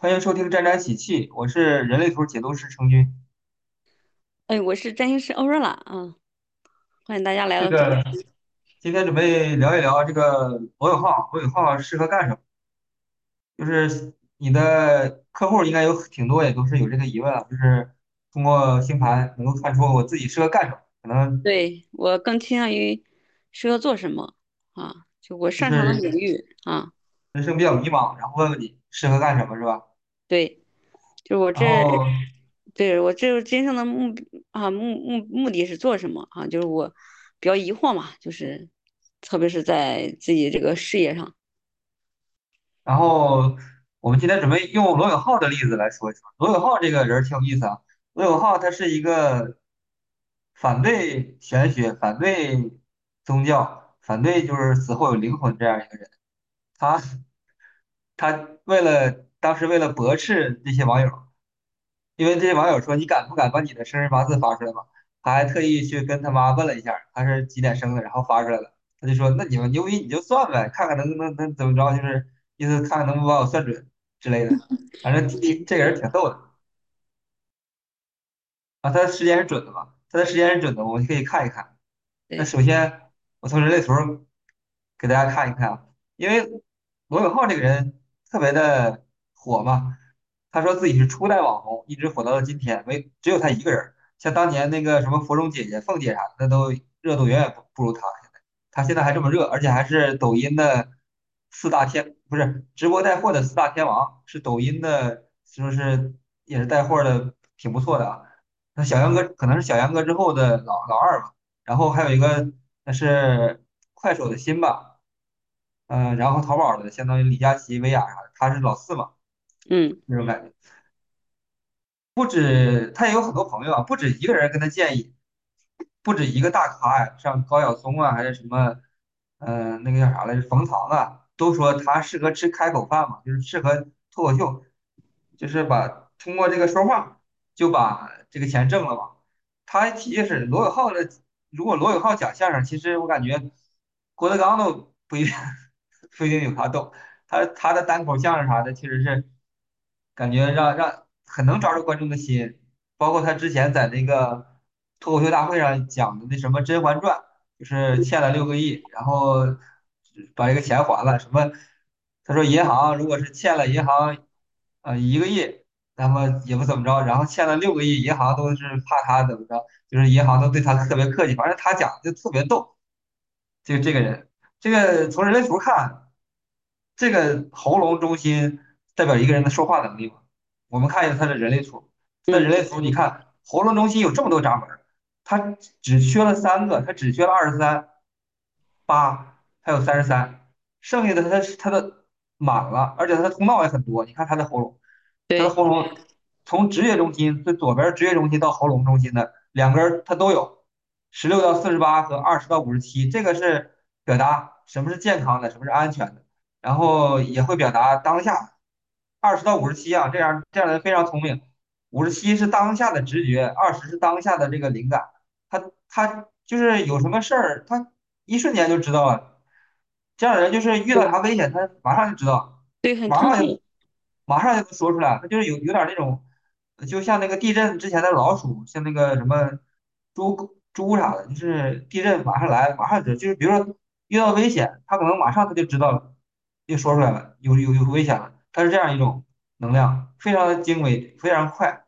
欢迎收听沾沾喜气，我是人类图解读师程军。哎，我是占星师欧若拉啊，欢迎大家来到。这个今天准备聊一聊这个罗永浩，罗永浩适合干什么？就是你的客户应该有挺多，也都是有这个疑问啊，就是通过星盘能够看出我自己适合干什么，可能对，我更倾向于适合做什么啊？就我擅长的领域啊。人生比较迷茫，然后问问你适合干什么，是吧？对，就是我这，对，我这真正的目啊目目目的是做什么啊？就是我比较疑惑嘛，就是特别是在自己这个事业上。然后我们今天准备用罗永浩的例子来说一说，罗永浩这个人儿挺有意思啊。罗永浩他是一个反对玄学、反对宗教、反对就是死后有灵魂这样一个人。他他为了当时为了驳斥这些网友，因为这些网友说你敢不敢把你的生辰八字发出来嘛？他还特意去跟他妈问了一下他是几点生的，然后发出来了。他就说那你们牛逼你就算呗，看看能能能怎么着，就是意思看看能不能把我算准之类的。反正这个人挺逗的啊，他的时间是准的嘛？他的时间是准的，我们可以看一看。那，首先，我从人类图给大家看一看啊，因为罗永浩这个人特别的火嘛，他说自己是初代网红，一直火到了今天，没只有他一个人像当年那个什么芙蓉姐姐、凤姐啥的，那都热度远远不不如他。现在他现在还这么热，而且还是抖音的四大天，不是直播带货的四大天王，是抖音的，就是也是带货的挺不错的啊。那小杨哥可能是小杨哥之后的老老二吧。然后还有一个那是快手的新吧，嗯、然后淘宝的相当于李佳琦、薇娅啥的，他是老四嘛，嗯，那种感觉。不止他也有很多朋友啊，不止一个人跟他建议，不止一个大咖呀，像高晓松啊，还是什么，嗯、那个叫啥来着，冯唐啊，都说他适合吃开口饭嘛，就是适合脱口秀，就是把通过这个说话就把这个钱挣了嘛。他还提议是罗永浩的，如果罗永浩讲相声，其实我感觉郭德纲都不一定不一定有他逗，他他的单口相声啥的，其实是感觉让让很能抓住观众的心，包括他之前在那个脱口秀大会上讲的那什么《甄嬛传》，就是欠了六个亿，然后把这个钱还了，什么他说银行如果是欠了银行呃一个亿。那么也不怎么着，然后欠了六个亿，银行都是怕他怎么着，就是银行都对他特别客气，反正他讲的就特别逗。就这个人，这个从人类图看，这个喉咙中心代表一个人的说话能力嘛。我们看一下他的人类图，他的人嗯，类图，你看喉咙中心有这么多闸门儿，他只缺了三个，他只缺了二十三、八，还有三十三，剩下的他他的满了，而且他的通道也很多。你看他的喉咙。他的喉咙从职业中心最左边职业中心到喉咙中心的两根儿它都有，十六到四十八和二十到五十七，这个是表达什么是健康的，什么是安全的，然后也会表达当下。二十到五十七啊，这样这样的人非常聪明。五十七是当下的直觉，二十是当下的这个灵感。他他就是有什么事儿，他一瞬间就知道了。这样的人就是遇到啥危险，他马上就知道。对，很马上就。马上就能说出来，他就是有有点那种，就像那个地震之前的老鼠，像那个什么猪猪啥的，就是地震马上来，马上知，就是比如说遇到危险，他可能马上他就知道了，就说出来了，有有有危险了，它是这样一种能量，非常的精微，非常快。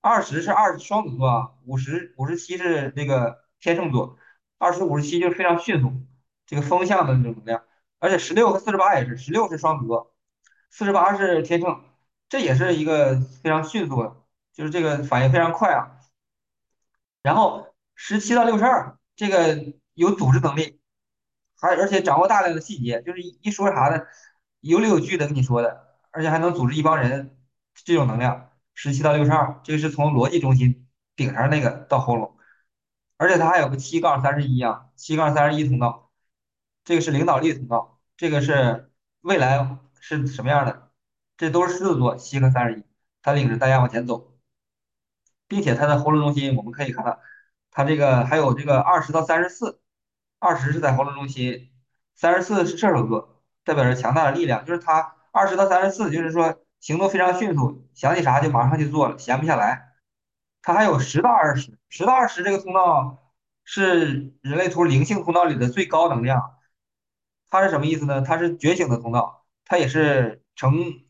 二十是二双子座啊，五十五十七是那个天秤座，二十五十七就是非常迅速，这个风向的那种能量。而且十六和四十八也是，十六是双子座，四十八是天秤，这也是一个非常迅速的，就是这个反应非常快啊。然后十七到六十二，这个有组织能力，还而且掌握大量的细节，就是一说啥的有理有据的跟你说的，而且还能组织一帮人，这种能量。十七到六十二，这个是从逻辑中心顶上那个到喉咙，而且它还有个七杠三十一啊，七杠三十一通道，这个是领导力通道，这个是未来是什么样的？这都是狮子座七和三十一，它领着大家往前走，并且它的喉咙中心我们可以看到，它这个还有这个二十到三十四，二十是在喉咙中心，三十四是射手座，代表着强大的力量，就是他二十到三十四，就是说行动非常迅速，想起啥就马上去做了，闲不下来。他还有十到二十，十到二十这个通道是人类图灵性通道里的最高能量。它是什么意思呢？它是觉醒的通道，它也是承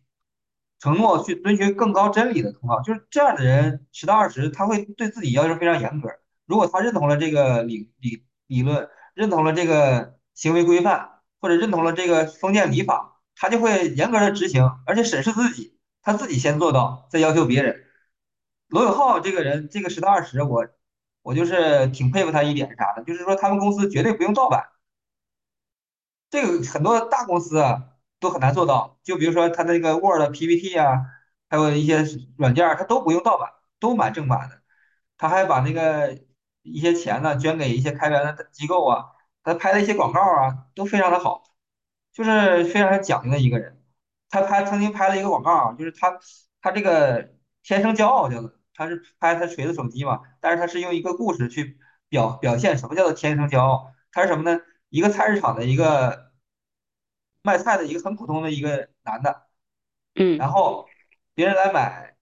承诺去遵循更高真理的通道。就是这样的人，十到二十，他会对自己要求非常严格。如果他认同了这个理理理论，认同了这个行为规范，或者认同了这个封建礼法，他就会严格的执行，而且审视自己，他自己先做到，再要求别人。罗永浩这个人，这个十到二十，我我就是挺佩服他一点是啥呢？就是说他们公司绝对不用盗版。这个很多大公司啊都很难做到，就比如说他那个 Word、PPT 啊，还有一些软件他，都不用盗版，都买正版的。他还把那个一些钱呢捐给一些开源的机构啊，他拍的一些广告啊都非常的好，就是非常讲究的一个人。他拍曾经拍了一个广告啊，就是他他这个天生骄傲叫做，他是拍他锤子手机嘛，但是他是用一个故事去表表现什么叫做天生骄傲，他是什么呢？一个菜市场的一个卖菜的一个很普通的一个男的，嗯然后别人来买，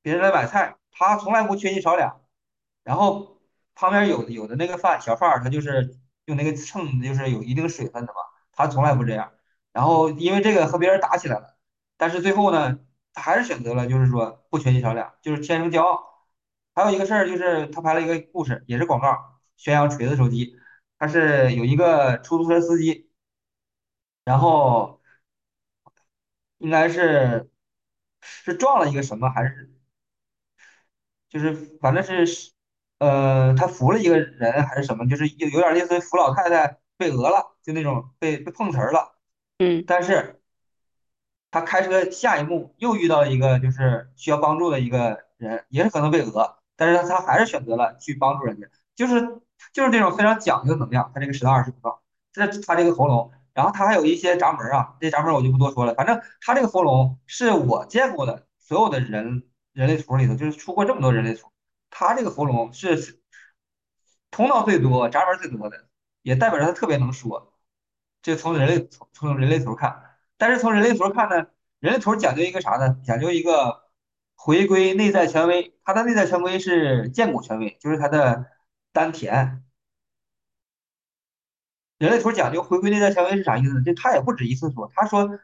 别人来买菜，他从来不缺斤少两，然后旁边有有的那个饭小贩儿，他就是用那个秤，就是有一定水分的嘛，他从来不这样。然后因为这个和别人打起来了，但是最后呢，他还是选择了就是说不缺斤少两，就是天生骄傲。还有一个事儿就是他拍了一个故事，也是广告，宣扬锤子手机。他是有一个出租车司机，然后应该是是撞了一个什么，还是就是反正是呃，他扶了一个人还是什么，就是有有点类似于扶老太太被讹了，就那种被被碰瓷儿了。嗯但是他开车下一幕又遇到一个就是需要帮助的一个人，也是可能被讹，但是他还是选择了去帮助人家，就是就是这种非常讲究能量。他这个十到二十不到，这他这个喉咙，然后他还有一些闸门啊，这闸门我就不多说了，反正他这个喉咙是我见过的所有的人人类图里头，就是出过这么多人类图，他这个喉咙是通道最多、闸门最多的，也代表着他特别能说。这从人类从从人类图看，但是从人类图看呢，人类图讲究一个啥呢？讲究一个回归内在权威。他的内在权威是剑骨权威，就是他的丹田。人类图讲究回归内在权威是啥意思？就他也不止一次说，他说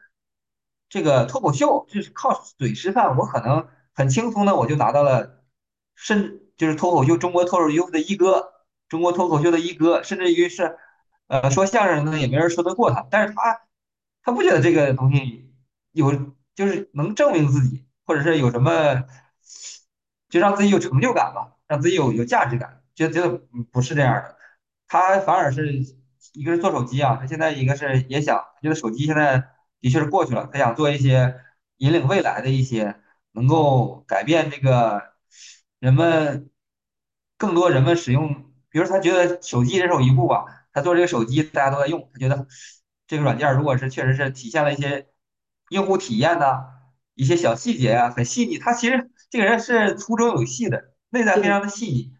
这个脱口秀就是靠嘴吃饭，我可能很轻松的我就拿到了，甚就是脱口秀中国脱口秀的一哥，中国脱口秀的一哥，甚至于是呃说相声的也没人说得过他，但是他他不觉得这个东西有就是能证明自己，或者是有什么就让自己有成就感吧，让自己有有价值感，觉得觉得不是这样的，他反而是一个是做手机啊，他现在一个是也想觉得手机现在的确是过去了，他想做一些引领未来的一些能够改变这个人们更多人们使用，比如他觉得手机人手一部吧，他做这个手机大家都在用，他觉得这个软件如果是确实是体现了一些用户体验呐、一些小细节啊，很细腻。他其实这个人是粗中有细的，内在非嗯常的细腻。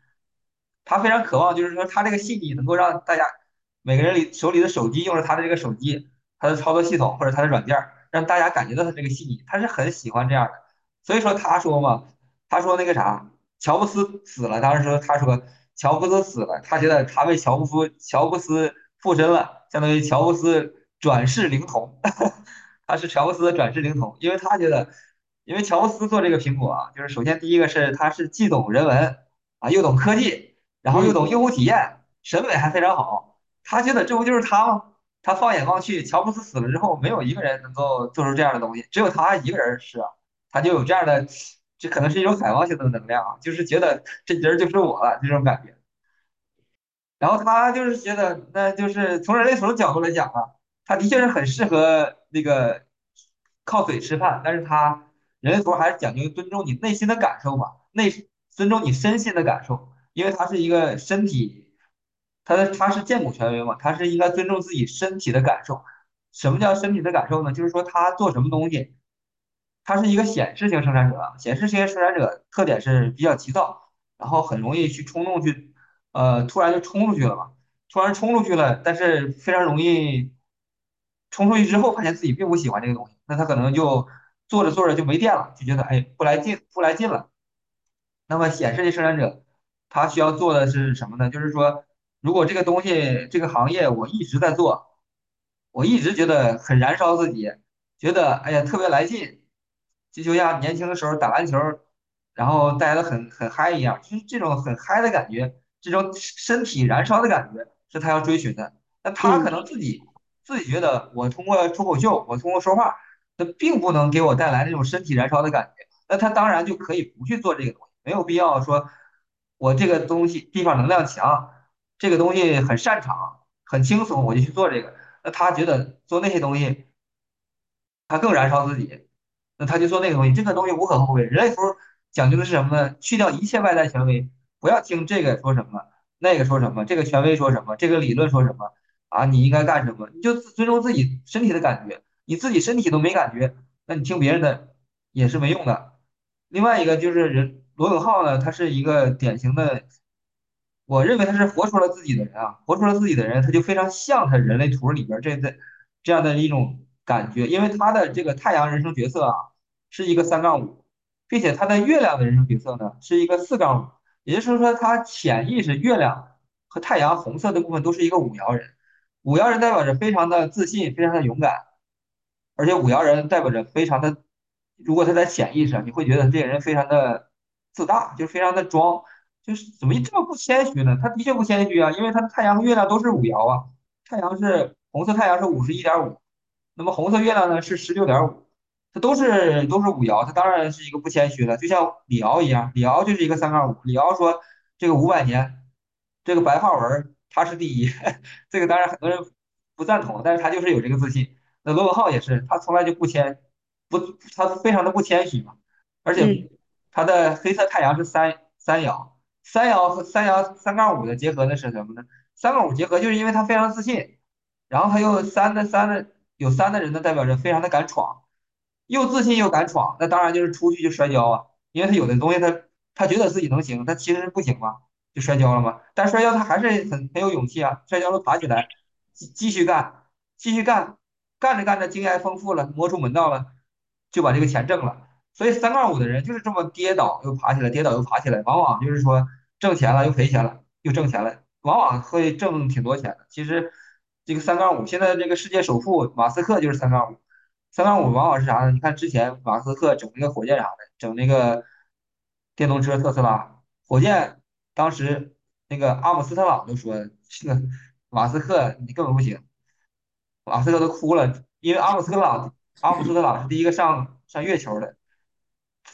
他非常渴望，就是说他这个细腻能够让大家每个人里手里的手机用着他的这个手机，他的操作系统或者他的软件，让大家感觉到他这个细腻。他是很喜欢这样的。所以说他说嘛，他说那个啥，乔布斯死了，当时说他说乔布斯死了，他觉得他为乔布斯乔布斯附身了，相当于乔布斯转世灵童，他是乔布斯的转世灵童，因为他觉得，因为乔布斯做这个苹果啊，就是首先第一个是他是既懂人文啊，又懂科技，然后又懂用户体验，审美还非常好，他觉得这不就是他吗？他放眼望去，乔布斯死了之后，没有一个人能够做出这样的东西，只有他一个人是啊。他就有这样的，这可能是一种海王星的能量啊，就是觉得这人就是我了这种感觉。然后他就是觉得，那就是从人类图角度来讲啊，他的确是很适合那个靠嘴吃饭，但是他人类图还是讲究尊重你内心的感受嘛，内尊重你身心的感受，因为他是一个身体，他的他是剑骨权威嘛，他是应该尊重自己身体的感受。什么叫身体的感受呢？就是说他做什么东西。它是一个显示型生产者，显示型生产者特点是比较急躁，然后很容易去冲动去，呃，突然就冲出去了嘛，突然冲出去了，但是非常容易冲出去之后发现自己并不喜欢这个东西，那他可能就做着做着就没电了，就觉得哎不来劲不来劲了。那么显示器生产者他需要做的是什么呢？就是说，如果这个东西这个行业我一直在做，我一直觉得很燃烧自己，觉得哎呀特别来劲，就就像年轻的时候打篮球，然后大家都很很嗨一样，就是这种很嗨的感觉，这种身体燃烧的感觉是他要追寻的。那他可嗯能自己自己觉得，我通过脱口秀，我通过说话，那并不能给我带来那种身体燃烧的感觉。那他当然就可以不去做这个东西，没有必要说我这个东西地方能量强，这个东西很擅长，很轻松，我就去做这个。那他觉得做那些东西，他更燃烧自己，那他就做那个东西。这个东西无可厚非。人类图讲究的是什么呢？去掉一切外在权威，不要听这个说什么，那个说什么，这个权威说什么，这个理论说什么啊，你应该干什么，你就尊重自己身体的感觉。你自己身体都没感觉，那你听别人的也是没用的。另外一个就是人罗永浩呢，他是一个典型的。我认为他是活出了自己的人啊，活出了自己的人，他就非常像他人类图里边这的这样的一种感觉，因为他的这个太阳人生角色啊是一个三杠五，并且他的月亮的人生角色呢是一个四杠五，也就是说他潜意识月亮和太阳红色的部分都是一个五爻人，五爻人代表着非常的自信，非常的勇敢，而且五爻人代表着非常的，如果他在潜意识，你会觉得这个人非常的自大，就非常的装。就是怎么这么不谦虚呢？他的确不谦虚啊，因为他的太阳和月亮都是五爻啊，太阳是红色，太阳是五十一点五，那么红色月亮呢是十六点五，它都是都是五爻，他当然是一个不谦虚的，就像李敖一样，李敖就是一个三杠五，李敖说这个五百年，这个白话文他是第一，这个当然很多人不赞同，但是他就是有这个自信。那罗永浩也是，他从来就不谦，不，他非常的不谦虚嘛，而且嗯他的黑色太阳是三三爻。三爻和三爻三杠五的结合呢是什么呢？三杠五结合就是因为他非常自信，然后他又三的三的有三的人呢，代表着非常的敢闯，又自信又敢闯，那当然就是出去就摔跤啊，因为他有的东西他他觉得自己能行，他其实不行嘛，就摔跤了嘛。但摔跤他还是很很有勇气啊，摔跤了爬起来，继继续干，继续干，干着干着经验丰富了，摸出门道了，就把这个钱挣了。所以三杠五的人就是这么跌倒又爬起来，跌倒又爬起来，往往就是说挣钱了又赔钱了，又挣钱了，往往会挣挺多钱的。其实这个三杠五，现在这个世界首富马斯克就是三杠五。三杠五往往是啥呢？你看之前马斯克整那个火箭啥的，整那个电动车特斯拉火箭，当时那个阿姆斯特朗都说这个马斯克你根本不行，马斯克都哭了，因为阿姆斯特朗阿姆斯特朗是第一个上上月球的。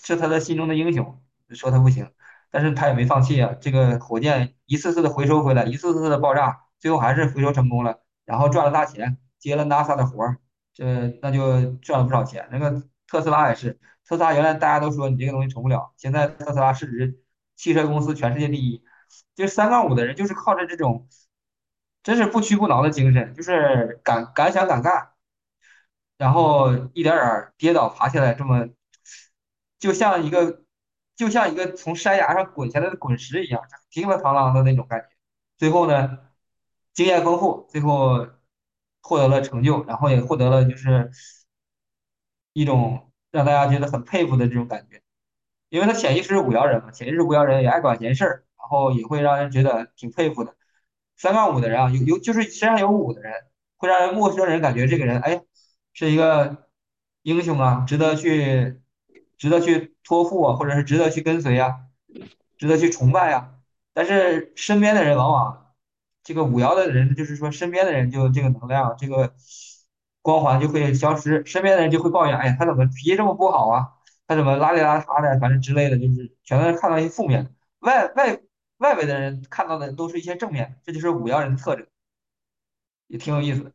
是他的心中的英雄，说他不行，但是他也没放弃啊。这个火箭一次次的回收回来，一次次的爆炸，最后还是回收成功了，然后赚了大钱，接了 NASA 的活儿，这那就赚了不少钱。那个特斯拉也是，特斯拉原来大家都说你这个东西成不了，现在特斯拉市值汽车公司全世界第一，就三杠五的人就是靠着这种真是不屈不挠的精神，就是敢敢想敢干，然后一点点跌倒爬起来，这么就像一个就像一个从山崖上滚下来的滚石一样，叮了当啷的那种感觉。最后呢，经验丰富，最后获得了成就，然后也获得了就是一种让大家觉得很佩服的这种感觉。因为他潜意识是五爻人嘛，潜意识五爻人也爱管闲事儿，然后也会让人觉得挺佩服的。三杠五的人啊，有有就是身上有五的人，会让人陌生人感觉这个人哎是一个英雄啊，值得去值得去托付啊，或者是值得去跟随啊，值得去崇拜啊。但是身边的人往往这个五爻的人，就是说身边的人就这个能量这个光环就会消失，身边的人就会抱怨，哎呀，他怎么脾气这么不好啊？他怎么邋里邋遢的，反正之类的，就是全都是看到一些负面的。外外外围的人看到的都是一些正面，这就是五爻人的特征，也挺有意思的。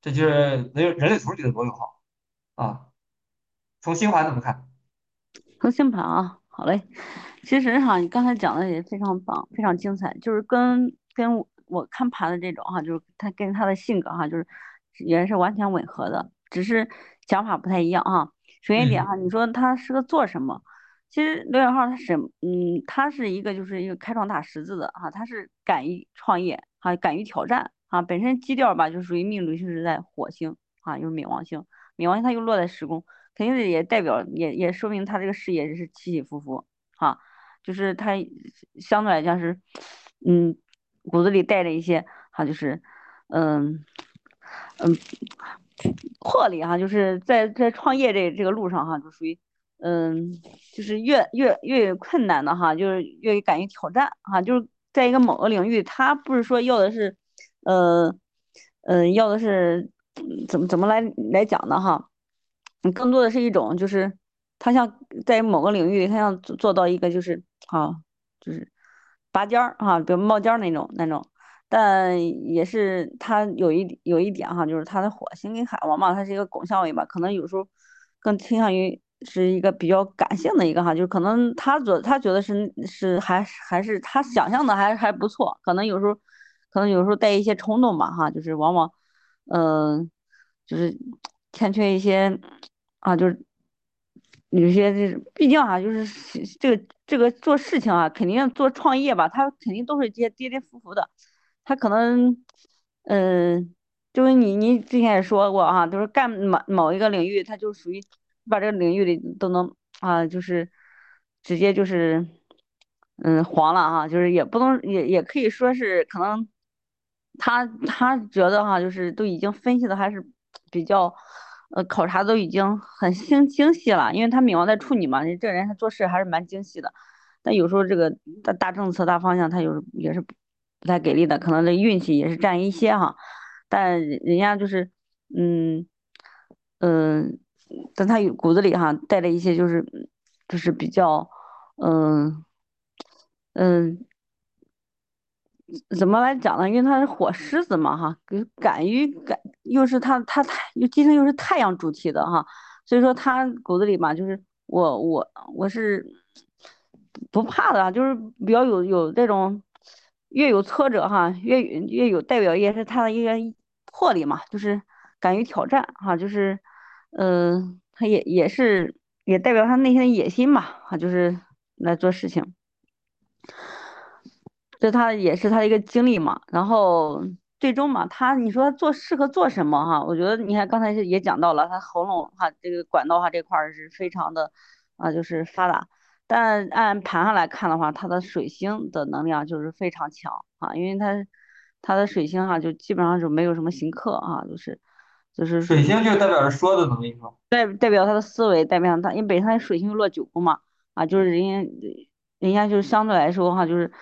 这就是人人类图里的罗永浩啊。从星盘怎么看？从星盘啊，好嘞。其实哈，你刚才讲的也非常棒，非常精彩，就是跟跟我我看盘的这种哈，就是他跟他的性格哈，就是也是完全吻合的，只是想法不太一样哈。首先一点嗯哈，你说他是个做什么？其实刘永浩他什嗯，他是一个就是一个开创大十字的哈，他是敢于创业哈，敢于挑战啊，本身基调吧就属于命主星是在火星啊，又是冥王星，冥王星它又落在十宫。肯定是也代表也也说明他这个事业是起起伏伏哈，就是他相对来讲是，嗯，骨子里带着一些哈，就是嗯嗯魄力哈，就是在在创业这这个路上哈，就属于嗯，就是越越越困难的哈，就是越敢于挑战哈，就是在一个某个领域，他不是说要的是，呃，嗯，要的是怎么怎么来来讲的哈，更多的是一种就是他想在某个领域，他想做做到一个就是啊，就是拔尖儿哈，比如冒尖儿那种那种。但也是它有一有一点哈，就是它的火星跟海王嘛，它是一个拱相位吧，可能有时候更倾向于是一个比较感性的一个哈，就是可能他觉他觉得是是还还是他想象的还还不错，可能有时候可能有时候带一些冲动吧哈，就是往往嗯就是欠缺一些啊，就是有些这毕竟啊，就是这个这个做事情啊，肯定做创业吧，他肯定都是些跌跌伏伏的。他可能，嗯，就是你你之前也说过哈，就是干某某一个领域，他就属于把这个领域里都能啊，就是直接就是，嗯，黄了哈，就是也不能也也可以说是可能他他觉得哈，就是都已经分析的还是比较，呃，考察都已经很 精精细了，因为他冥王在处女嘛，这人他做事还是蛮精细的，但有时候这个大大政策大方向，他有时也是。不太给力的，可能这运气也是占一些哈，但人家就是，嗯嗯，但他骨子里哈带着一些就是就是比较，嗯嗯，怎么来讲呢？因为他是火狮子嘛哈，敢于敢又是他他太又今天又是太阳主题的哈，所以说他骨子里嘛就是我我我是不怕的，就是比较有有这种。越有挫折哈，越越有代表，也是他的一个魄力嘛，就是敢于挑战哈，就是，嗯，他也也是也代表他内心的野心嘛，哈，就是来做事情，这他也是他的一个经历嘛，然后最终嘛，他你说做适合做什么哈？我觉得你看刚才也讲到了，他喉咙哈这个管道哈这块是非常的啊，就是发达。但按盘上来看的话，他的水星的能量就是非常强啊，因为他他的水星哈就基本上就没有什么行克啊，就是就是水星就代表着说的能力？代代表他的思维，代表他因为本身水星落九宫嘛啊，就是人家人家就相对来说哈，就是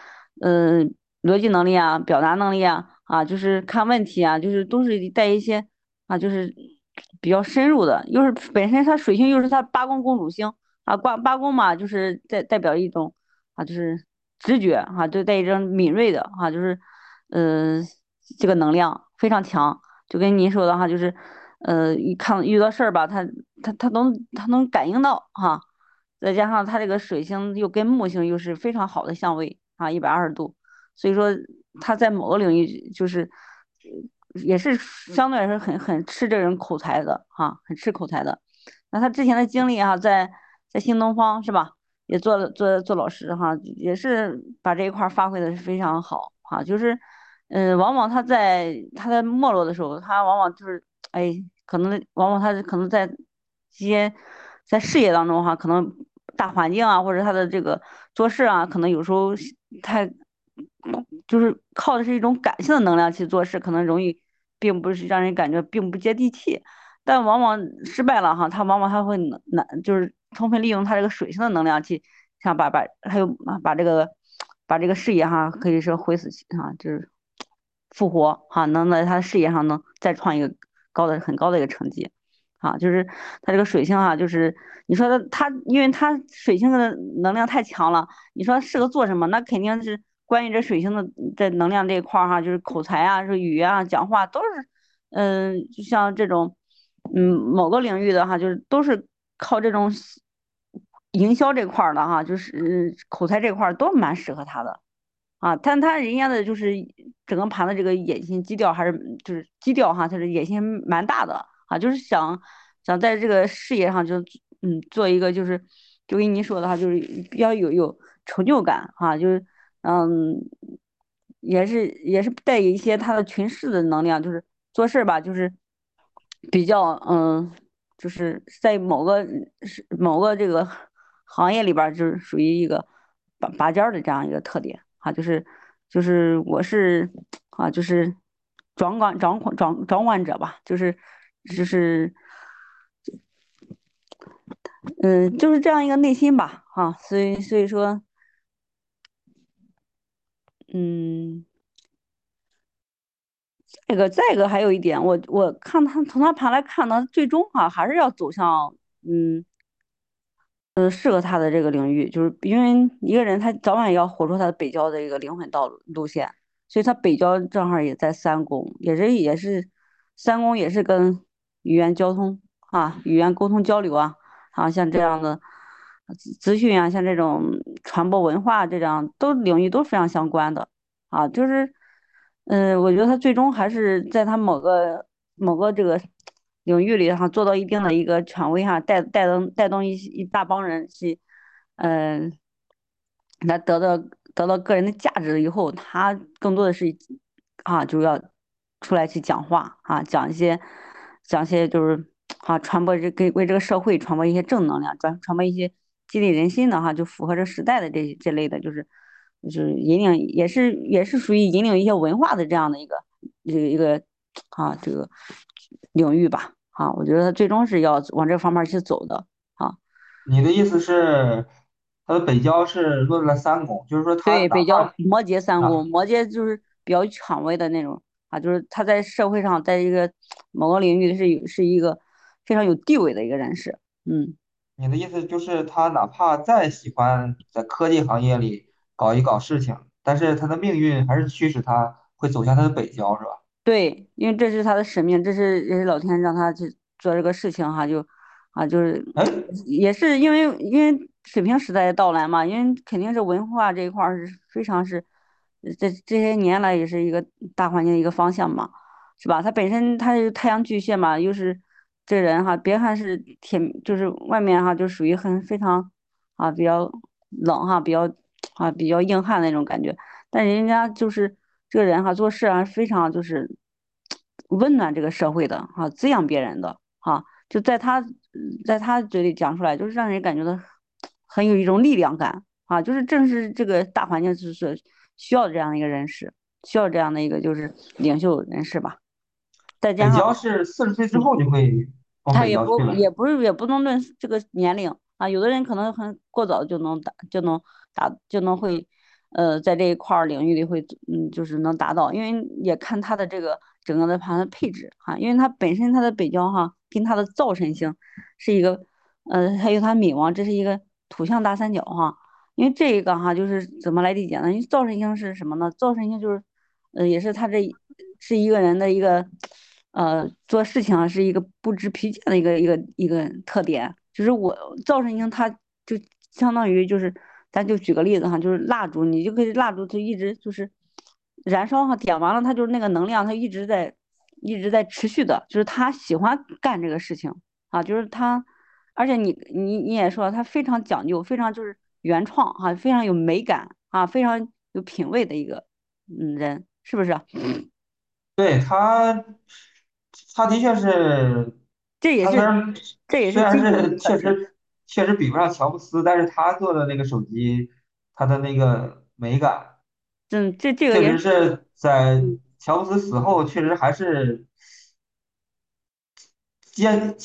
嗯逻辑能力啊，表达能力啊啊，就是看问题啊，就是都是带一些啊，就是比较深入的，又是本身他水星又是他八宫公主星。啊，卦八宫嘛，就是代代表一种啊，就是直觉哈，就带一种敏锐的哈，就是嗯，这个能量非常强，就跟您说的哈，就是呃，一看遇到事儿吧，他他他能他能感应到哈，再加上他这个水星又跟木星又是非常好的相位啊，一百二十度，所以说他在某个领域就是也是相对来说很很吃这人口才的哈，很吃口才的。那他之前的经历哈，在在新东方是吧？也做了做做老师哈，也是把这一块发挥的是非常好哈。就是，嗯，往往他在他在没落的时候，他往往就是，哎，可能往往他可能在一些在事业当中哈，可能大环境啊，或者他的这个做事啊，可能有时候太就是靠的是一种感性的能量去做事，可能容易并不是让人感觉并不接地气。但往往失败了哈，他往往他会难，就是充分利用他这个水性的能量去想把把还有把这个把这个事业哈，可以说挥死哈，就是复活哈，能在他的事业上能再创一个高的很高的一个成绩，啊，就是他这个水星哈，就是你说他他因为他水星的能量太强了，你说适合做什么？那肯定是关于这水星的在能量这一块儿哈，就是口才啊，是语言啊，讲话都是，嗯，就像这种。嗯，某个领域的哈，就是都是靠这种营销这块儿的哈，就是口才这块儿都蛮适合他的啊。但他人家的就是整个盘的这个野心基调还是就是基调哈，他是野心蛮大的啊，就是想想在这个事业上就嗯做一个就是就跟您说的哈，就是比较有有成就感哈，就是嗯也是也是带有一些他的群势的能量，就是做事吧，就是。比较嗯，就是在某个是某个这个行业里边，就是属于一个拔拔尖的这样一个特点啊，就是就是我是啊，就是掌管掌管掌掌管者吧，就是就是嗯，就是这样一个内心吧，哈、所以所以说嗯。这个再一个还有一点，我我看他从他盘来看呢，最终哈、还是要走向嗯呃适合他的这个领域，就是因为一个人他早晚要活出他的北郊的一个灵魂道路路线，所以他北郊正好也在三公，也是也是三公也是跟语言交通啊、语言沟通交流啊，啊像这样的资资讯啊，像这种传播文化这样都领域都非常相关的啊，就是。嗯，我觉得他最终还是在他某个某个这个领域里哈做到一定的一个权威哈，带带动带动一一大帮人去，嗯，来得到得到个人的价值了以后，他更多的是啊，就要出来去讲话啊，讲一些讲些就是啊，传播这给为这个社会传播一些正能量，传传播一些激励人心的哈，就符合这时代的这这类的，就是就是引领也是也是属于引领一些文化的这样的一个一个一个啊这个领域吧啊，我觉得他最终是要往这方面去走的啊。你的意思是，他的北郊是落在了三公，就是说他对，北郊摩羯三啊，摩羯就是比较权威的那种啊，就是他在社会上，在一个某个领域是有是一个非常有地位的一个人士。嗯，你的意思就是他哪怕再喜欢在科技行业里搞一搞事情，但是他的命运还是驱使他会走向他的北郊，是吧？对，因为这是他的使命，这是也是老天让他去做这个事情哈，就啊就是哎，也是因为因为水平时代的到来嘛，因为肯定是文化这一块儿是非常是呃这这些年来也是一个大环境一个方向嘛，是吧？他本身他是太阳巨蟹嘛，又是这人哈，别看是铁，就是外面哈就属于很非常啊比较冷哈，比较啊比较硬汉那种感觉。但人家就是这个人哈，做事啊非常就是温暖这个社会的哈，滋养别人的哈，就在他在他嘴里讲出来，就是让人感觉到很有一种力量感啊，就是正是这个大环境就是需要这样的一个人士，需要这样的一个就是领袖人士吧，再加上。只要是四十岁之后就会他也。不也不是也不能论这个年龄啊，有的人可能很过早就能达就能达就能会，呃，在这一块儿领域里会嗯就是能达到，因为也看他的这个整个的盘的配置哈、因为他本身他的北交哈跟他的灶神星是一个，呃，还有他冥王这是一个土象大三角哈、因为这一个哈就是怎么来理解呢？因为灶神星是什么呢？灶神星就是，呃，也是他这是一个人的一个。呃，做事情是一个不知疲倦的一个一个一个特点，就是我造神星，它就相当于就是，咱就举个例子哈，就是蜡烛，你就可以蜡烛它一直就是燃烧哈，点完了它就是那个能量，它一直在一直在持续的，就是他喜欢干这个事情啊，就是他，而且你你你也说，他非常讲究，非常就是原创哈、非常有美感啊，非常有品位的一个嗯人，是不是啊？对他，他的确是，这也是这也是虽然是。确实确实比不上乔布斯，但是他做的那个手机，他的那个美感，嗯，这这个确实是在嗯，乔布斯死后，确实还是坚，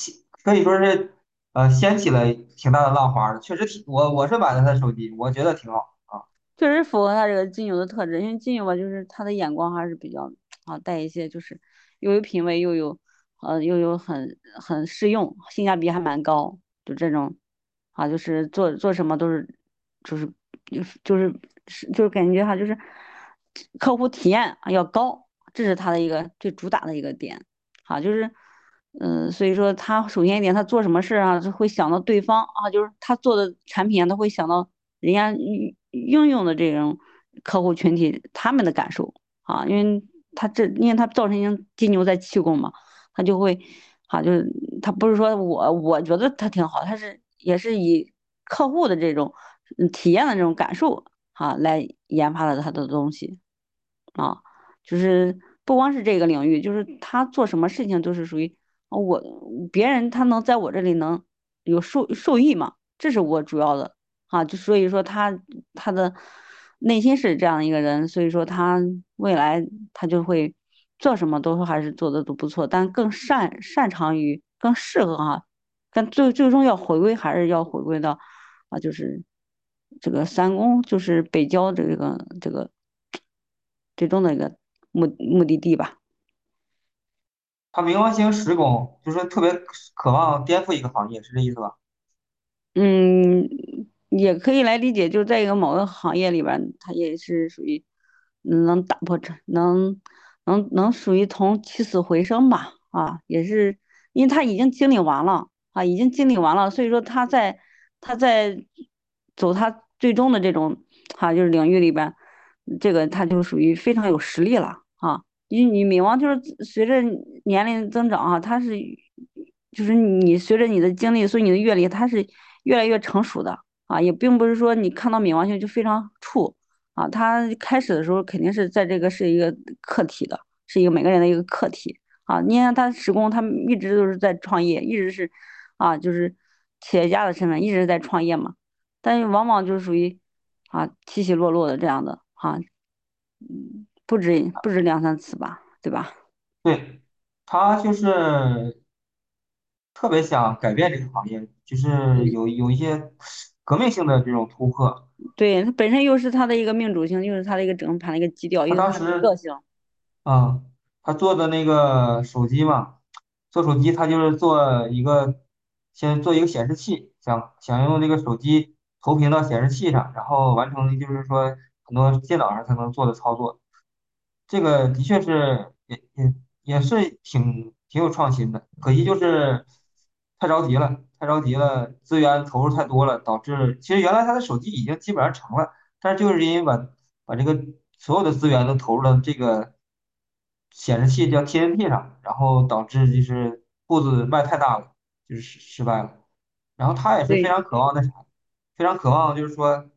可以说是呃掀起了挺大的浪花儿的。确实挺，我我是买了他手机，我觉得挺好啊。确实符合他这个金牛的特质，因为金牛吧，就是他的眼光还是比较啊，带一些就是又有品味，又有呃又有很很实用，性价比还蛮高，就这种啊，就是做做什么都是就是就是就是是就是感觉哈，就是客户体验啊要高，这是他的一个最主打的一个点。啊，就是，嗯，所以说他首先一点，他做什么事啊，就会想到对方啊，就是他做的产品啊，他会想到人家应用的这种客户群体他们的感受啊，因为他这，因为他造成金牛在气功嘛，他就会，啊，就是他不是说我我觉得他挺好，他是也是以客户的这种体验的这种感受啊来研发的他的东西。啊，就是不光是这个领域，就是他做什么事情都是属于我别人他能在我这里能有受受益嘛，这是我主要的啊，就所以说他他的内心是这样一个人，所以说他未来他就会做什么都还是做的都不错，但更擅擅长于更适合哈，但最最终要回归还是要回归到啊，就是这个三公就是北郊这个这个最终的一个目目的地吧。他冥王星十宫就是特别渴望颠覆一个行业，是这意思吧？嗯，也可以来理解，就是在一个某个行业里边，它也是属于能打破这能能能属于从起死回生吧，啊，也是因为他已经经历完了啊，已经经历完了，所以说他在他在走他最终的这种哈、就是领域里边，这个他就属于非常有实力了你，你冥王就是随着年龄增长啊，他是就是你随着你的经历，所以你的阅历，他是。越来越成熟的啊，也并不是说你看到冥王星就非常怵啊，他开始的时候肯定是在这个是一个课题的，是一个每个人的一个课题啊。你看他时工，他一直都是在创业，一直是啊，就是企业家的身份，一直在创业嘛。但是往往就是属于啊起起落落的这样的哈，嗯，不止不止两三次吧，对吧？对，他就是特别想改变这个行业，就是嗯，有有一些革命性的这种突破。对，他本身又是他的一个命主性，又是他的一个整盘的一个基调，他又是他的一个个当时，性。嗯，他做的那个手机嘛，做手机他就是做一个，先做一个显示器，想想用这个手机投屏到显示器上，然后完成就是说很多电脑上才能做的操作。这个的确是也也也是挺挺有创新的，可惜就是太着急了，太着急了，资源投入太多了，导致其实原来他的手机已经基本上成了，但是就是因为把把这个所有的资源都投入了这个显示器叫 TNT 上，然后导致就是步子迈太大了，就是失失败了。然后他也是非常渴望那啥，非常渴望就是说。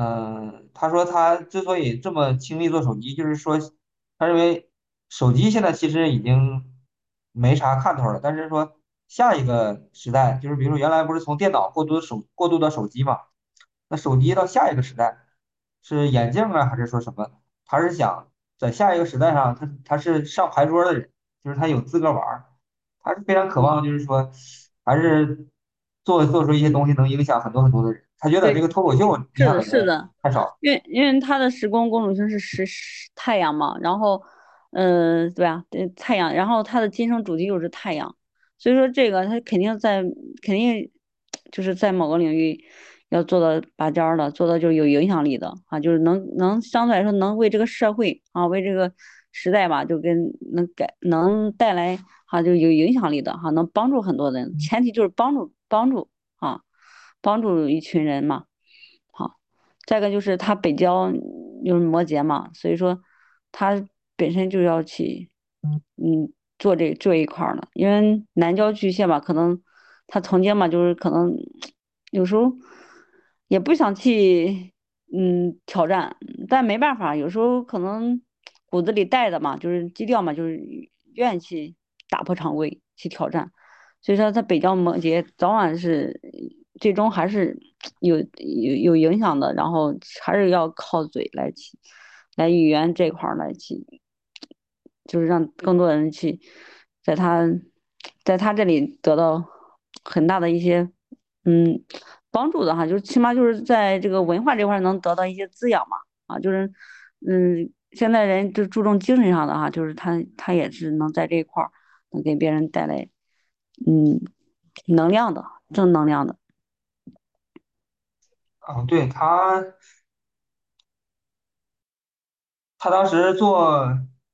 嗯，他说他之所以这么倾力做手机，就是说他认为手机现在其实已经没啥看头了，但是说下一个时代，就是比如说原来不是从电脑过渡手过渡到手机嘛，那手机到下一个时代是眼镜啊，还是说什么？他是想在下一个时代上，他他是上牌桌的人，就是他有资格玩儿，他是非常渴望，就是说还是做做出一些东西能影响很多很多的人。他觉得这，个脱口秀影是的，是的，太少。因为因为他的时光公主星是食食太阳嘛，然后，嗯、对吧？对太阳，然后他的今生主题又是太阳，所以说这个他肯定在肯定就是在某个领域要做到拔尖儿的，做到就是有影响力的啊，就是能能相对来说能为这个社会啊，为这个时代吧，就跟能改能带来哈、就有影响力的哈、能帮助很多人，前提就是帮助帮助啊，帮助一群人嘛。好，再一个就是他北交就是摩羯嘛，所以说他本身就要去嗯做这这一块儿的，因为南郊巨蟹吧，可能他曾经嘛就是可能有时候也不想去嗯挑战，但没办法，有时候可能骨子里带的嘛，就是基调嘛，就是愿意去打破常规去挑战。所以说他北交摩羯早晚是最终还是有有有影响的，然后还是要靠嘴来去来语言这块儿来去，就是让更多人去在他在他这里得到很大的一些嗯帮助的哈，就是起码就是在这个文化这块能得到一些滋养嘛啊，就是嗯现在人就注重精神上的哈，就是他他也是能在这一块儿能给别人带来。嗯，能量的，正能量的。啊，对，他，他当时做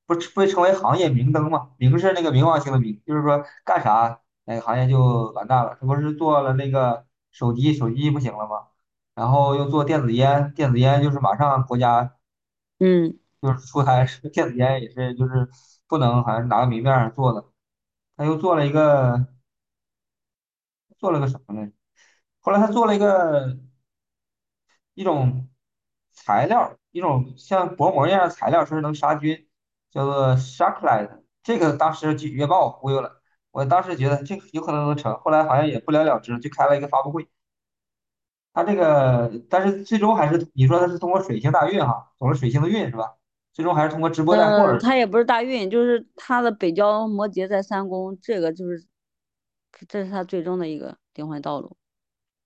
不是被称为行业明灯嘛？明是那个冥王星的明，就是说干啥哪个行业就完蛋了。他不是做了那个手机，手机不行了吗？然后又做电子烟，电子烟就是马上国家嗯，就是出台是 电子烟也是就是不能好像哪个明面上做的。他又做了一个做了个什么呢？后来他做了一个一种材料，一种像薄膜一样的材料，说是能杀菌，叫做 Sharklight。这个当时就约把我忽悠了。我当时觉得这个有可能能成，后来好像也不了了之，就开了一个发布会。他这个，但是最终还是你说他是通过水星大运哈，走了水星的运是吧？最终还是通过直播带货呃，而成。它也不是大运，就是它的北交摩羯在三宫，这个就是这是他最终的一个灵魂道路。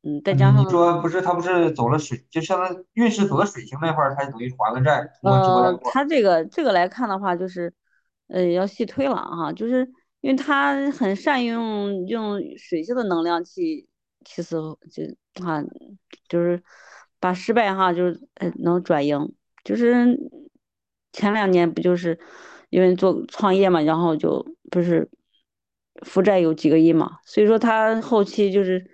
嗯，再加上你说不是，他不是走了水，就相当于运势走到水星那块儿，他就等于还了债。他这个这个来看的话，就是呃要细推了哈，就是因为他很善用用水星的能量去去思就啊，就是把失败哈，就是呃能转赢，就是前两年不就是因为做创业嘛，然后就不是负债有几个亿嘛，所以说他后期就是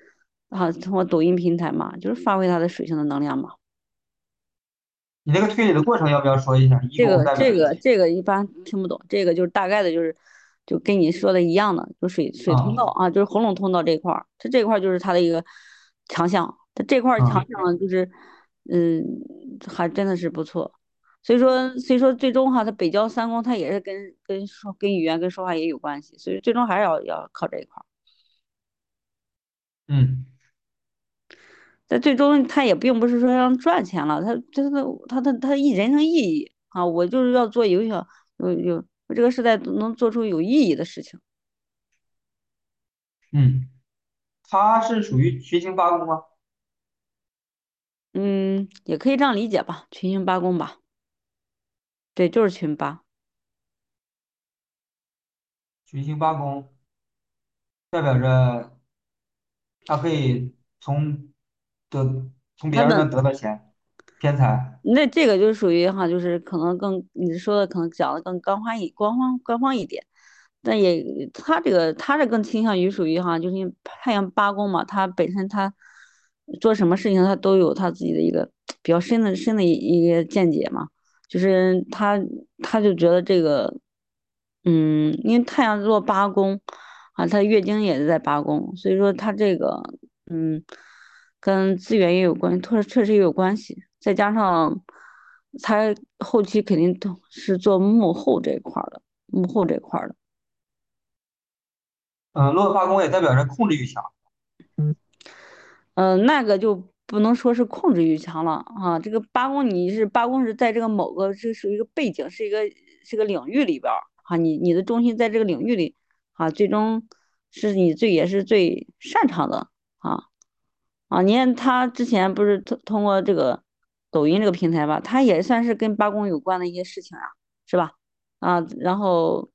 啊通过抖音平台嘛，就是发挥他的水星的能量嘛。你那个推理的过程要不要说一下？这个这个？这个一般听不懂，这个就是大概的，就是就跟你说的一样的，就水水通道啊啊，就是喉咙通道这一块儿，它这块儿就是它的一个强项，它这块儿强啊项就是，嗯，还真的是不错。所以说，所以说最终哈，它北郊三宫，它也是跟跟说跟语言跟说话也有关系，所以最终还是要要靠这一块儿。嗯但最终他也并不是说要赚钱了，他他他他他他一人生意义啊，我就是要做有小有有我这个时代能做出有意义的事情。嗯，他是属于群星八宫吗？嗯，也可以这样理解吧，群星八宫吧，对，就是群八。群星八宫代表着他可以从得从别人那得到钱，偏财。那这个就属于哈，就是可能更你说的可能讲的更官方一官方官方一点，但也他这个他这更倾向于属于哈，就是因为太阳八宫嘛，他本身他做什么事情他都有他自己的一个比较深的深的一一个见解嘛，就是他他就觉得这个嗯，因为太阳落八宫啊，他月经也是在八宫，所以说他这个嗯跟资源也有关系，确确实也有关系。再加上他后期肯定都是做幕后这一块儿的，幕后这一块儿的。嗯，落八宫也代表着控制欲强。嗯、那个就不能说是控制欲强了啊。这个八宫你是八宫是在这个某个是属于一个背景，是一个是个领域里边儿啊，你你的中心在这个领域里啊，最终是你最也是最擅长的啊啊。你看他之前不是通通过这个抖音这个平台吧，他也算是跟八公有关的一些事情呀、是吧？啊，然后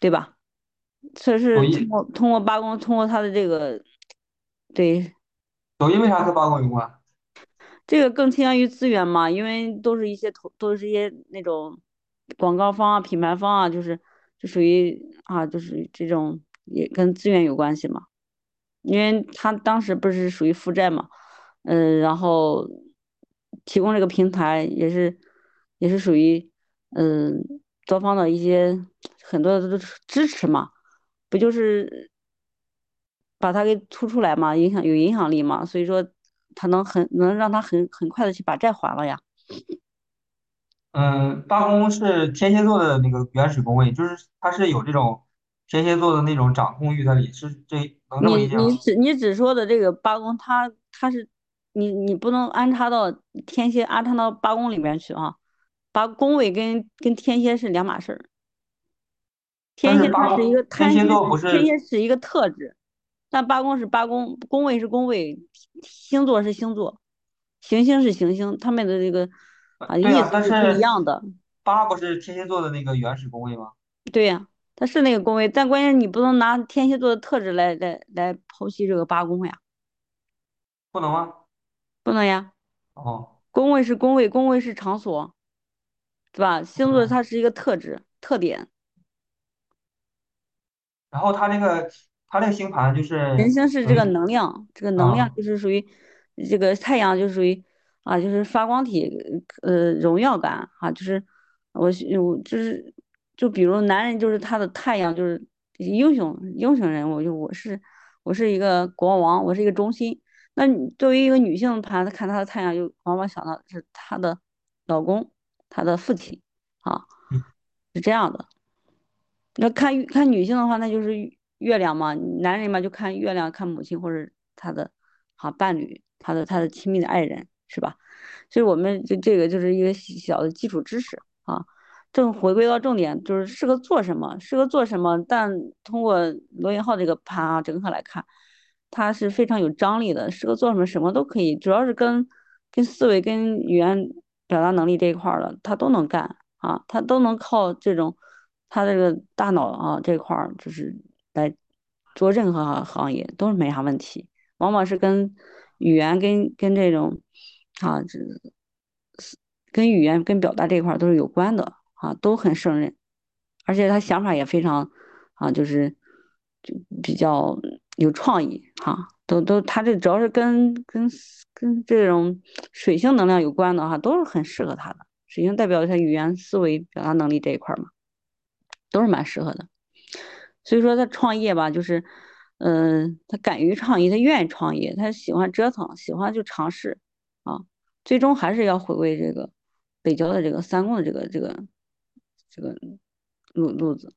对吧？这是通音，过通过八公，通过他的这个，对，抖音为啥和八公有关？这个更倾向于资源嘛，因为都是一些投，都是一些那种广告方啊、品牌方啊，就是就属于啊，就是这种也跟资源有关系嘛。因为他当时不是属于负债嘛，嗯，然后提供这个平台也是也是属于嗯多方的一些很多的支持嘛，不就是把它给突出来嘛，影响有影响力嘛，所以说他能很能让他很很快的去把债还了呀。嗯，八宫是天蝎座的那个原始宫位，就是它是有这种天蝎座的那种掌控欲在里，是这你？你只你只说的这个八宫，它它是你你不能安插到天蝎安插到八宫里面去啊，八宫位跟跟天蝎是两码事儿。天蝎它是一个天蝎座天蝎是天蝎是是一个特质，但八宫是八宫，宫位是宫位，星座是星座，行星是行星，他们的这个啊啊，意思是不一样的。八不是天蝎座的那个原始宫位吗？对呀、它是那个宫位，但关键你不能拿天蝎座的特质来来来剖析这个八宫呀，不能吗？不能呀。哦宫位是宫位，宫位是场所，对吧？星座哦，它是一个特质特点，然后它那个它那个星盘就是人生是这个于能量，这个能量啊，就是属于这个太阳，就属于啊，就是发光体，呃，荣耀感啊，就是我我就是就比如男人就是他的太阳就是英雄英雄人物，就我是我是一个国王，我是一个中心。那你作为一个女性盘，她看她的太阳，就往往想到是她的老公，她的父亲啊，嗯是这样的。那看看女性的话，那就是。月亮嘛，男人嘛就看月亮，看母亲或者他的啊伴侣，他的他的亲密的爱人，是吧？所以我们就这个就是一个小的基础知识啊。正回归到重点，就是适合做什么，适合做什么。但通过罗永浩这个盘啊，整个来看，他是非常有张力的，适合做什么，什么都可以，主要是跟跟思维、跟语言表达能力这一块儿的，他都能干啊，他都能靠这种他这个大脑啊这块儿，就是来做任何行业都是没啥问题。往往是跟语言、跟跟这种啊，这跟语言、跟表达这一块儿都是有关的。啊，都很胜任，而且他想法也非常啊，就是就比较有创意哈，都都他这主要是跟跟跟这种水星能量有关的哈，都是很适合他的。水星代表他语言思维表达能力这一块嘛，都是蛮适合的。所以说他创业吧，就是嗯，他敢于创业，他愿意创业，他喜欢折腾，喜欢就尝试啊，最终还是要回归这个北郊的这个三宫的这个这个。这个路路子，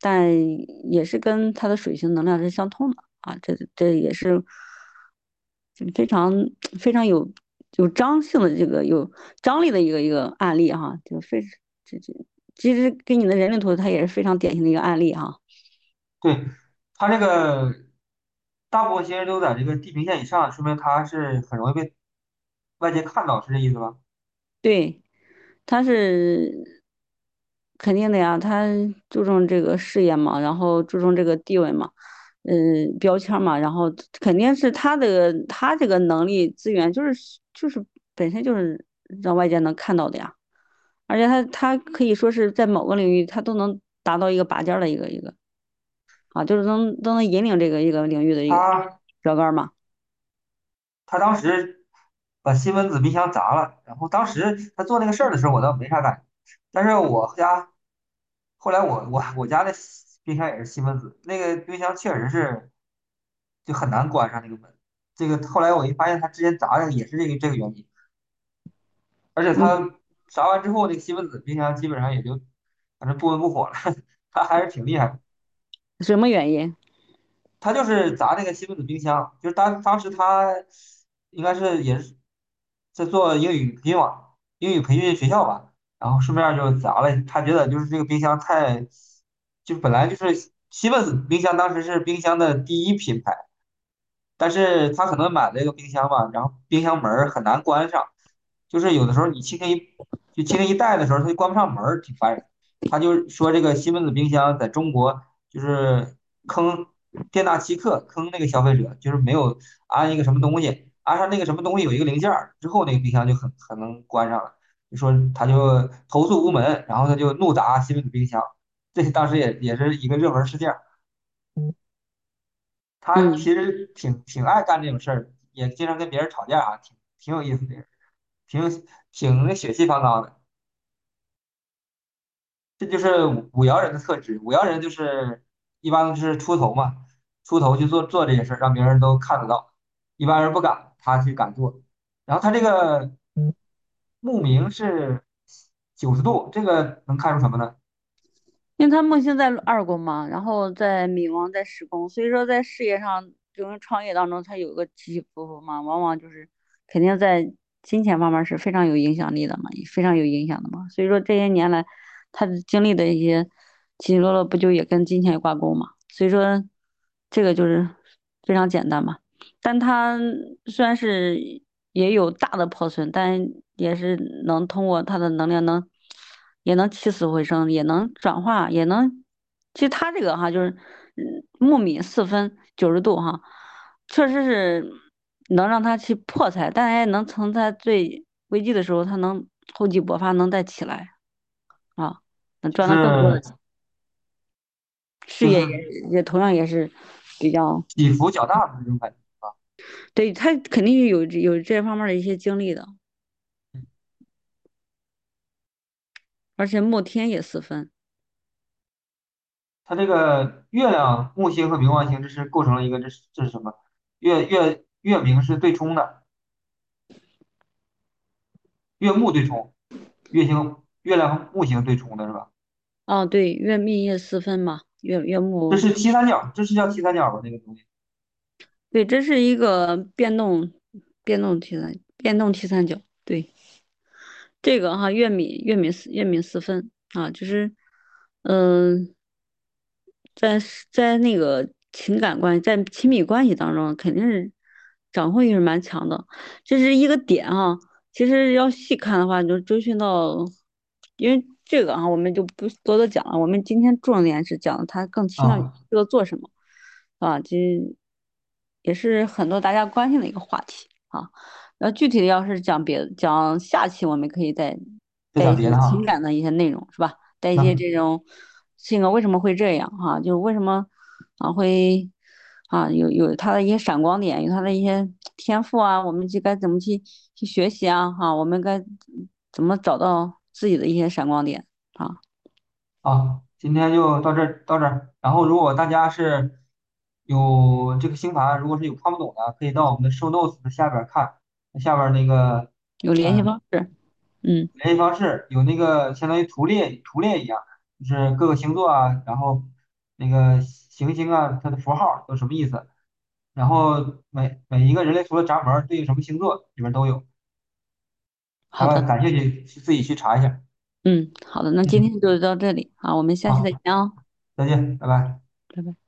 但也是跟他的水星能量是相通的啊，这这也是非常非常有有张性的这个有张力的一个一个案例哈，就非这这其实跟你的人类图，它也是非常典型的一个案例哈。对，他这个大部分星人都在这个地平线以上，说明他是很容易被外界看到，是这意思吧？对，他是。肯定的呀，他注重这个事业嘛，然后注重这个地位嘛，嗯，标签嘛，然后肯定是他的他这个能力资源就是就是本身就是让外界能看到的呀，而且他他可以说是在某个领域他都能达到一个拔尖的一个一个，啊，就是能都能引领这个一个领域的一个标杆嘛。他当时把西门子冰箱砸了，然后当时他做那个事儿的时候，我倒没啥感觉。但是我家后来我我我家的冰箱也是西门子，那个冰箱确实是就很难关上那个门。这个后来我一发现，他之前砸的也是这个这个原因，而且嗯，他砸完之后，那个西门子冰箱基本上也就反正不温不火了，他还是挺厉害的。什么原因？他就是砸那个西门子冰箱，就是当当时他应该是也是在做英语培训网、英语培训学校吧，然后顺便就砸了。他觉得就是这个冰箱太，就本来就是西门子冰箱当时是冰箱的第一品牌，但是他可能买了这个冰箱吧，然后冰箱门很难关上，就是有的时候你轻轻一就轻轻一带的时候，它就关不上门，挺烦人。他就说这个西门子冰箱在中国就是坑店大欺客，坑那个消费者，就是没有安一个什么东西，安上那个什么东西有一个零件儿之后，那个冰箱就很很能关上了。就说他就投诉无门，然后他就怒砸西门子冰箱，这当时也也是一个热门事件。他嗯。其实挺挺爱干这种事儿，也经常跟别人吵架啊，挺挺有意思的人，挺挺那血气方刚的。这就是五五爻人的特质。五爻人就是一般就是出头嘛，出头去做做这些事儿，让别人都看得到，一般人不敢，他去敢做。然后他这个木明是九十度，这个能看出什么呢？因为他木星在二宫嘛，然后在冥王在十宫，所以说在事业上，就是创业当中，他有个起起伏伏嘛，往往就是肯定在金钱方面是非常有影响力的嘛，非常有影响的嘛。所以说这些年来，他经历的一些起起落落，不就也跟金钱挂钩嘛？所以说这个就是非常简单嘛。但他虽然是也有大的破损，但也是能通过他的能量能。也能起死回生，也能转化，也能。其实他这个哈，就是嗯木米四分九十度哈，确实是能让他去破财，但也能从他最危机的时候，他能厚积薄发，能再起来啊，能赚到更多的钱，事业也也同样也是比较，起伏较大的这种感觉啊。对他肯定有有这方面的一些经历的，而且木天也四分。它这个月亮、木星和冥王星，这是构成了一个，这是这是什么？月月月明是对冲的，月木对冲，月星、月亮和木星对冲的是吧？哦，对，月命夜四分嘛。月月木，这是 T 三角，这是叫 T 三角吧？那个东西对，这是一个变动变动 T 三变动 T 三角，对，这个哈月米月米四月米四分啊，就是嗯。在在那个情感关系，在亲密关系当中，肯定是掌控欲是蛮强的，这是一个点啊。其实要细看的话，就追寻到，因为这个啊，我们就不多多讲了。我们今天重点是讲他更倾向于啊，这个做什么啊，这也是很多大家关心的一个话题啊。那具体的要是讲别的，讲下期我们可以再带一些。情感的一些内容，是吧？带一些这种性格为什么会这样哈、就是为什么啊会啊有有他的一些闪光点，有他的一些天赋啊，我们就该怎么去去学习啊哈、我们该怎么找到自己的一些闪光点啊？啊，今天就到这儿到这儿。然后，如果大家是有这个星盘，如果是有看不懂的，可以到我们的 show notes 的下边看，下边那个有联系嗯方式，嗯，联系方式有那个相当于图列图列一样，就是各个星座啊，然后那个行星啊，它的符号都什么意思，然后每每一个人类图的闸门对应什么星座里边都有，好的，感兴趣去自己去查一下。嗯，好的，那今嗯，天就到这里啊，我们下期再，见哦，再见，拜拜。拜拜。